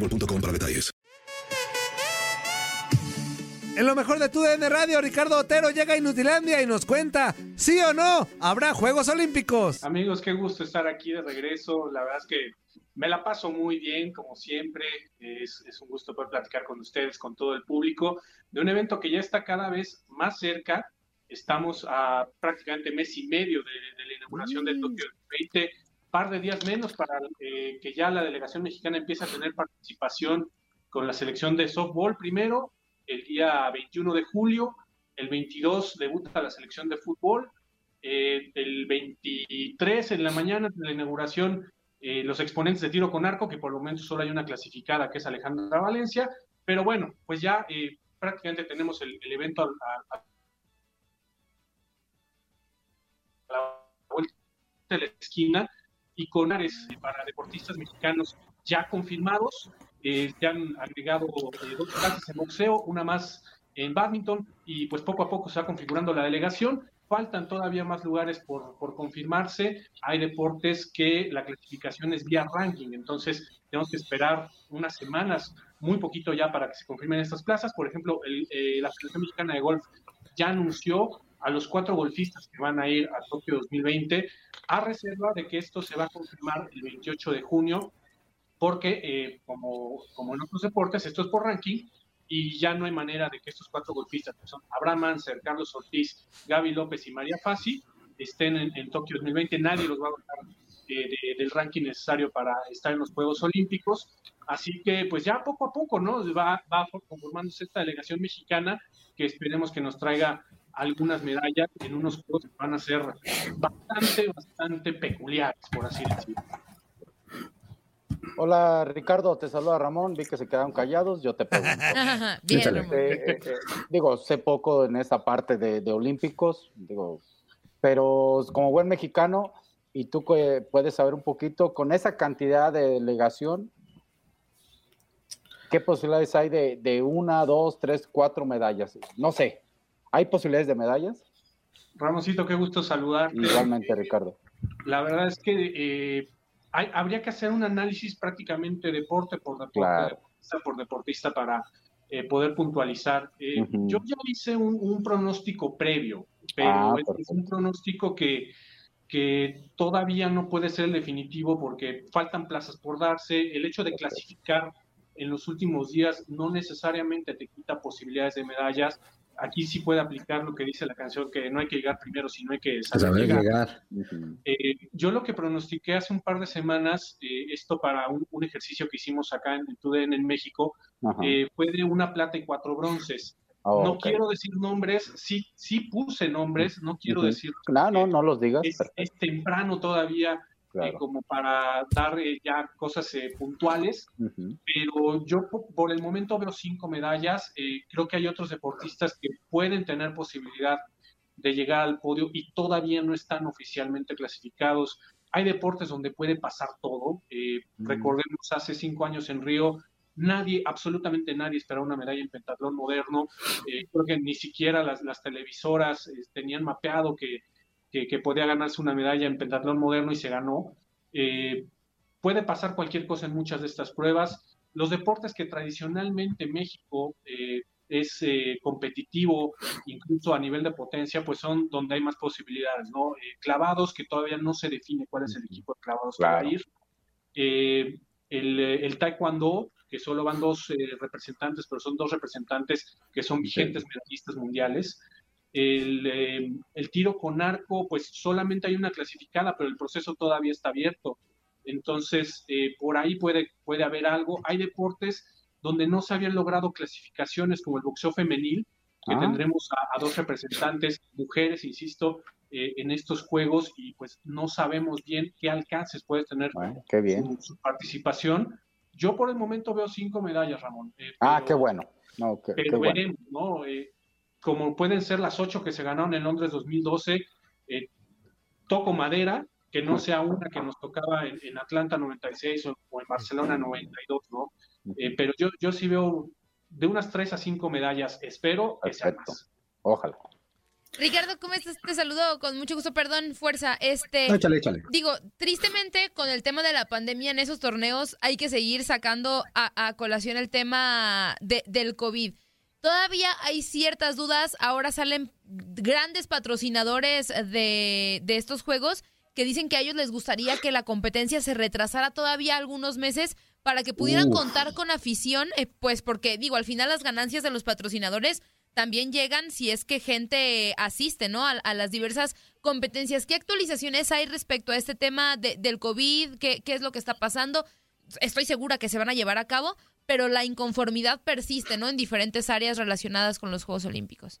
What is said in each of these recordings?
boostmobile.com para detalles. En lo mejor de tu DN Radio, Ricardo Otero llega a Inutilandia y nos cuenta, ¿sí o no? ¿Habrá Juegos Olímpicos? Amigos, qué gusto estar aquí de regreso. La verdad es que me la paso muy bien, como siempre. Es, es un gusto poder platicar con ustedes, con todo el público, de un evento que ya está cada vez más cerca. Estamos a prácticamente mes y medio de, de la inauguración del Tokio 20, par de días menos para eh, que ya la delegación mexicana empiece a tener participación con la selección de softball. Primero, el día 21 de julio, el 22 debuta la selección de fútbol, eh, el 23 en la mañana de la inauguración eh, los exponentes de tiro con arco, que por el momento solo hay una clasificada que es Alejandra Valencia, pero bueno, pues ya eh, prácticamente tenemos el, el evento a, a, a la vuelta de la esquina y con áreas para deportistas mexicanos ya confirmados. Eh, se han agregado eh, dos clases en boxeo, una más en badminton y pues poco a poco se va configurando la delegación. Faltan todavía más lugares por, por confirmarse. Hay deportes que la clasificación es vía ranking, entonces tenemos que esperar unas semanas, muy poquito ya para que se confirmen estas plazas. Por ejemplo, el, eh, la Federación Mexicana de Golf ya anunció a los cuatro golfistas que van a ir a Tokio 2020, a reserva de que esto se va a confirmar el 28 de junio, porque eh, como, como en otros deportes, esto es por ranking, y ya no hay manera de que estos cuatro golfistas, que son Abraham Anser, Carlos Ortiz, Gaby López y María Fassi, estén en, en Tokio 2020. Nadie los va a votar eh, de, del ranking necesario para estar en los Juegos Olímpicos. Así que, pues ya poco a poco, ¿no? Va, va conformándose esta delegación mexicana que esperemos que nos traiga algunas medallas en unos juegos que van a ser bastante, bastante peculiares, por así decirlo. Hola Ricardo, te saluda Ramón, vi que se quedaron callados, yo te pregunto. Bien, Eh, eh, eh, digo, sé poco en esa parte de, de, Olímpicos, digo, pero como buen mexicano, y tú que puedes saber un poquito, con esa cantidad de delegación, ¿qué posibilidades hay de, de una, dos, tres, cuatro medallas? No sé, ¿hay posibilidades de medallas? Ramoncito, qué gusto saludarte. Igualmente, Ricardo. La verdad es que eh, hay, habría que hacer un análisis prácticamente deporte por deporte, Claro. deportista por deportista para eh, poder puntualizar. Eh, Ujú. Yo ya hice un, un pronóstico previo, pero Ah, es, un pronóstico que, que todavía no puede ser el definitivo porque faltan plazas por darse. El hecho de clasificar en los últimos días no necesariamente te quita posibilidades de medallas. Aquí sí puede aplicar lo que dice la canción, que no hay que llegar primero, sino hay que saber, llegar. Eh, yo lo que pronostiqué hace un par de semanas, eh, esto para un, ejercicio que hicimos acá en TUDN en México, eh, fue de una plata y cuatro bronces. Oh, no quiero decir nombres, sí, sí puse nombres, no quiero decir. No, no, no los digas. es temprano todavía eh, como para dar eh, ya cosas eh, puntuales, pero yo por el momento veo cinco medallas, creo que hay otros deportistas que pueden tener posibilidad de llegar al podio y todavía no están oficialmente clasificados. Hay deportes donde puede pasar todo. Recordemos, hace cinco años en Río, nadie, absolutamente nadie esperaba una medalla en pentatlón moderno. creo que ni siquiera las, las televisoras tenían mapeado que que, podía ganarse una medalla en pentatlón moderno y se ganó. Eh, puede pasar cualquier cosa en muchas de estas pruebas. Los deportes que tradicionalmente México eh, es eh, competitivo, incluso a nivel de potencia, pues son donde hay más posibilidades, ¿no? clavados, que todavía no se define cuál es el equipo de clavados que va a ir. El, el, taekwondo, que solo van dos representantes, pero son dos representantes que son vigentes medallistas mundiales. Eh, el, tiro con arco, pues solamente hay una clasificada, pero el proceso todavía está abierto. Entonces, eh, por ahí puede, puede haber algo. Hay deportes donde no se habían logrado clasificaciones como el boxeo femenil, que ah. tendremos a, dos representantes, mujeres, insisto, eh, en estos juegos y pues no sabemos bien qué alcances puede tener Su, participación. Yo por el momento veo cinco medallas, Ramón. ah, qué bueno. pero veremos, ¿no? Como pueden ser las ocho que se ganaron en Londres 2012, eh, toco madera, que no sea una que nos tocaba en, Atlanta 96 o, en Barcelona 92, ¿no? Eh, pero yo, yo sí veo de unas tres a cinco medallas, espero que sea más. Ojalá. Ricardo, ¿cómo estás? Te saludo con mucho gusto, perdón, fuerza. Este, échale, échale. Digo, tristemente, con el tema de la pandemia en esos torneos, hay que seguir sacando a, colación el tema de, del COVID. Todavía hay ciertas dudas. Ahora salen grandes patrocinadores de, estos juegos que dicen que a ellos les gustaría que la competencia se retrasara todavía algunos meses para que pudieran contar con afición, eh, pues porque digo, al final las ganancias de los patrocinadores también llegan si es que gente asiste, ¿no? A, las diversas competencias. ¿Qué actualizaciones hay respecto a este tema del COVID? ¿Qué, ¿Qué es lo que está pasando? Estoy segura que se van a llevar a cabo, pero la inconformidad persiste, ¿no? En diferentes áreas relacionadas con los Juegos Olímpicos.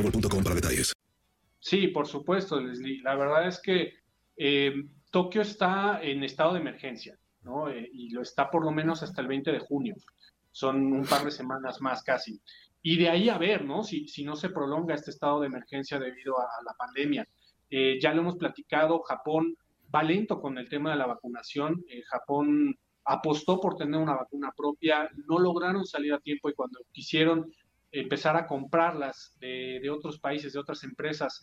para detalles. Sí, por supuesto, Leslie. La verdad es que eh, Tokio está en estado de emergencia, ¿no? Eh, y lo está por lo menos hasta el 20 de junio. Son un par de semanas más casi. Y de ahí a ver, ¿no? Si, si no se prolonga este estado de emergencia debido a, la pandemia. Eh, ya lo hemos platicado, Japón va lento con el tema de la vacunación. Japón apostó por tener una vacuna propia, no lograron salir a tiempo y cuando quisieron empezar a comprarlas de, otros países, de otras empresas,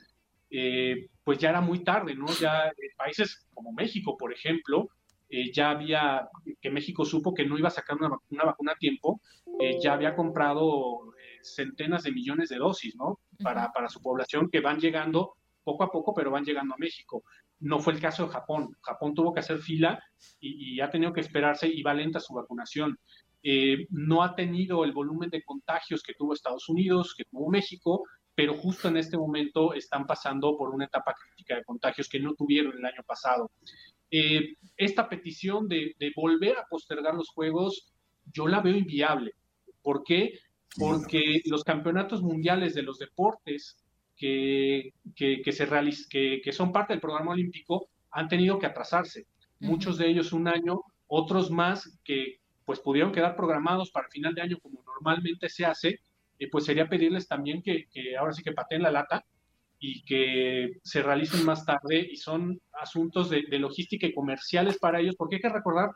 eh, pues ya era muy tarde, ¿no? Ya países como México, por ejemplo, eh, ya había, que México supo que no iba a sacar una, vacuna a tiempo, eh, ya había comprado centenas de millones de dosis, ¿no? Para, para su población que van llegando poco a poco, pero van llegando a México. No fue el caso de Japón. Japón tuvo que hacer fila y, y ha tenido que esperarse y va lenta su vacunación. Eh, no ha tenido el volumen de contagios que tuvo Estados Unidos, que tuvo México, pero justo en este momento están pasando por una etapa crítica de contagios que no tuvieron el año pasado. Eh, esta petición de, volver a postergar los Juegos, yo la veo inviable. ¿Por qué? Porque los campeonatos mundiales de los deportes que, que, se que, que son parte del programa olímpico han tenido que atrasarse. Muchos de ellos un año, otros más que, pues pudieron quedar programados para final de año como normalmente se hace, eh, pues sería pedirles también que, ahora sí que pateen la lata y que se realicen más tarde y son asuntos de, logística y comerciales para ellos, porque hay que recordar,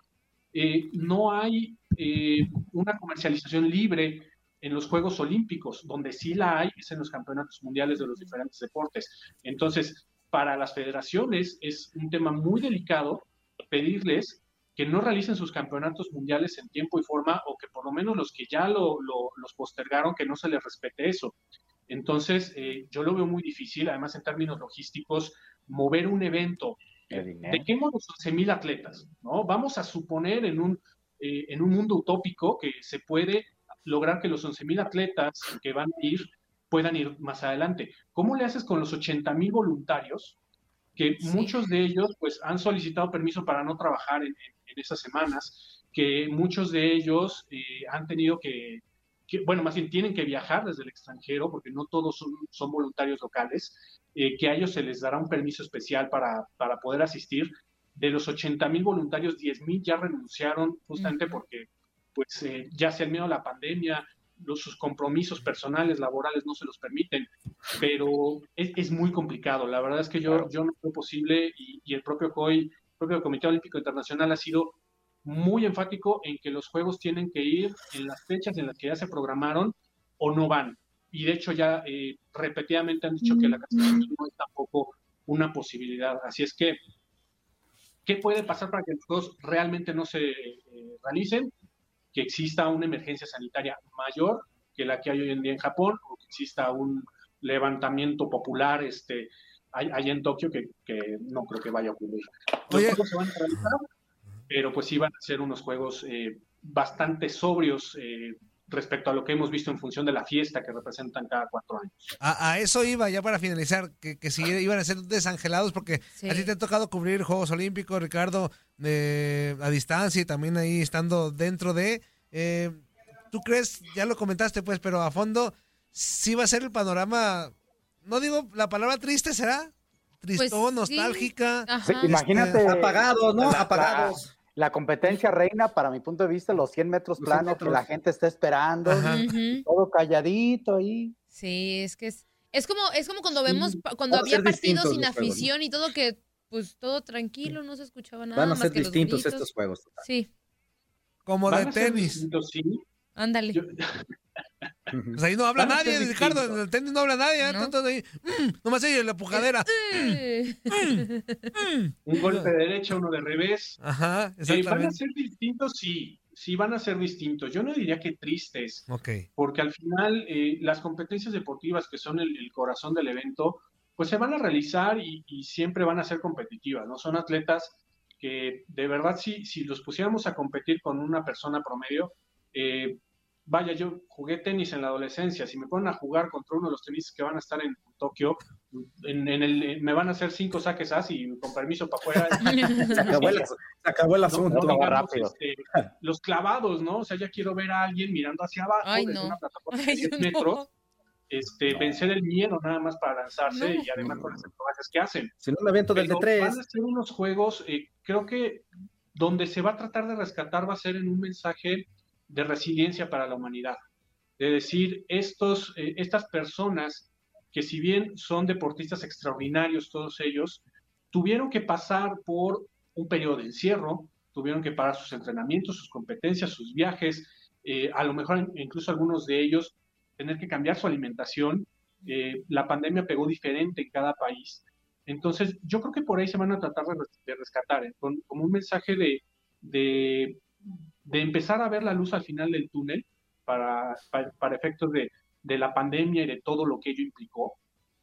eh, no hay eh, una comercialización libre en los Juegos Olímpicos, donde sí la hay es en los campeonatos mundiales de los diferentes deportes. Entonces, para las federaciones es un tema muy delicado pedirles que no realicen sus campeonatos mundiales en tiempo y forma o que por lo menos los que ya lo, los postergaron, que no se les respete eso. Entonces, eh, yo lo veo muy difícil, además en términos logísticos, mover un evento. ¿De qué modo 11.000 atletas? ¿no? Vamos a suponer en un, eh, en un mundo utópico que se puede lograr que los 11.000 atletas que van a ir puedan ir más adelante. ¿Cómo le haces con los 80.000 voluntarios que muchos de ellos pues han solicitado permiso para no trabajar en, esas semanas, que muchos de ellos eh, han tenido que, bueno, más bien tienen que viajar desde el extranjero, porque no todos son, voluntarios locales, eh, que a ellos se les dará un permiso especial para, para poder asistir. De los 80 mil voluntarios, 10 mil ya renunciaron justamente porque pues eh, ya sea el miedo a la pandemia, los, sus compromisos personales, laborales no se los permiten, pero es, es muy complicado. La verdad es que yo, yo no creo posible y, y el propio COI, el propio Comité Olímpico Internacional ha sido muy enfático en que los juegos tienen que ir en las fechas en las que ya se programaron o no van. Y de hecho ya eh, repetidamente han dicho que la cancelación no es tampoco una posibilidad. Así es que, ¿qué puede pasar para que los juegos realmente no se eh, realicen? Que exista una emergencia sanitaria mayor que la que hay hoy en día en Japón o que exista un levantamiento popular este, allá en Tokio que, que no creo que vaya a ocurrir. Los juegos se van a realizar pero pues iban a ser unos juegos eh, bastante sobrios eh, respecto a lo que hemos visto en función de la fiesta que representan cada cuatro años. A, eso iba ya para finalizar, que, que si iban a ser desangelados, porque a ti te ha tocado cubrir Juegos Olímpicos, Ricardo, eh, a distancia y también ahí estando dentro de... ¿Tú crees, ya lo comentaste pues, pero a fondo, sí va a ser el panorama, no digo la palabra triste, ¿será? Tristón, pues nostálgica. imagínate. Este, apagados, ¿no? Apagados la competencia reina, para mi punto de vista, los 100 metros planos que la gente está esperando, todo calladito ahí. Sí, es que es, es como es como cuando vemos, cuando había partidos sin afición y todo que, pues todo tranquilo, no se escuchaba nada. Van a ser distintos estos juegos. Sí. Como de tenis. Ándale. Pues ahí no habla nadie, Ricardo. En el tenis no habla nadie. ¿eh? ¿No? ahí, mm, nomás ahí la pujadera. Eh. Un golpe de derecha, uno de revés. Ajá, exactamente. ¿Van a ser distintos? Sí, sí van a ser distintos. Yo no diría que tristes. Porque al final eh, las competencias deportivas que son el, corazón del evento, pues se van a realizar y, siempre van a ser competitivas, ¿no? Son atletas que de verdad si, si los pusiéramos a competir con una persona promedio, eh, vaya, yo jugué tenis en la adolescencia, si me ponen a jugar contra uno de los tenistas que van a estar en Tokio, en, el, me van a hacer cinco saques así, con permiso para afuera. se, acabó el, asunto. Este, los clavados, ¿no? O sea, ya quiero ver a alguien mirando hacia abajo Ay, desde una plataforma de 10 metros. Este, vencer el miedo nada más para lanzarse y además con las acrobacias que hacen. Si no, un evento desde tres. Van a ser unos juegos, eh, creo que donde se va a tratar de rescatar va a ser en un mensaje de resiliencia para la humanidad. De decir, estos, eh, estas personas que si bien son deportistas extraordinarios todos ellos, tuvieron que pasar por un periodo de encierro, tuvieron que parar sus entrenamientos, sus competencias, sus viajes, eh, a lo mejor incluso algunos de ellos tener que cambiar su alimentación. Eh, la pandemia pegó diferente en cada país. Entonces, yo creo que por ahí se van a tratar de, rescatar, como un mensaje de, de empezar a ver la luz al final del túnel para, para, efectos de, la pandemia y de todo lo que ello implicó,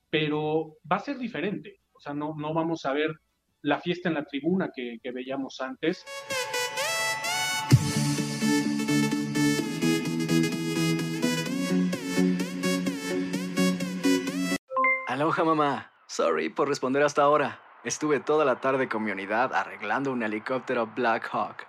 pero va a ser diferente. O sea, no, no vamos a ver la fiesta en la tribuna que, que veíamos antes. Aloha mamá. Sorry por responder hasta ahora. Estuve toda la tarde con mi unidad arreglando un helicóptero Black Hawk.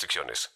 restricciones.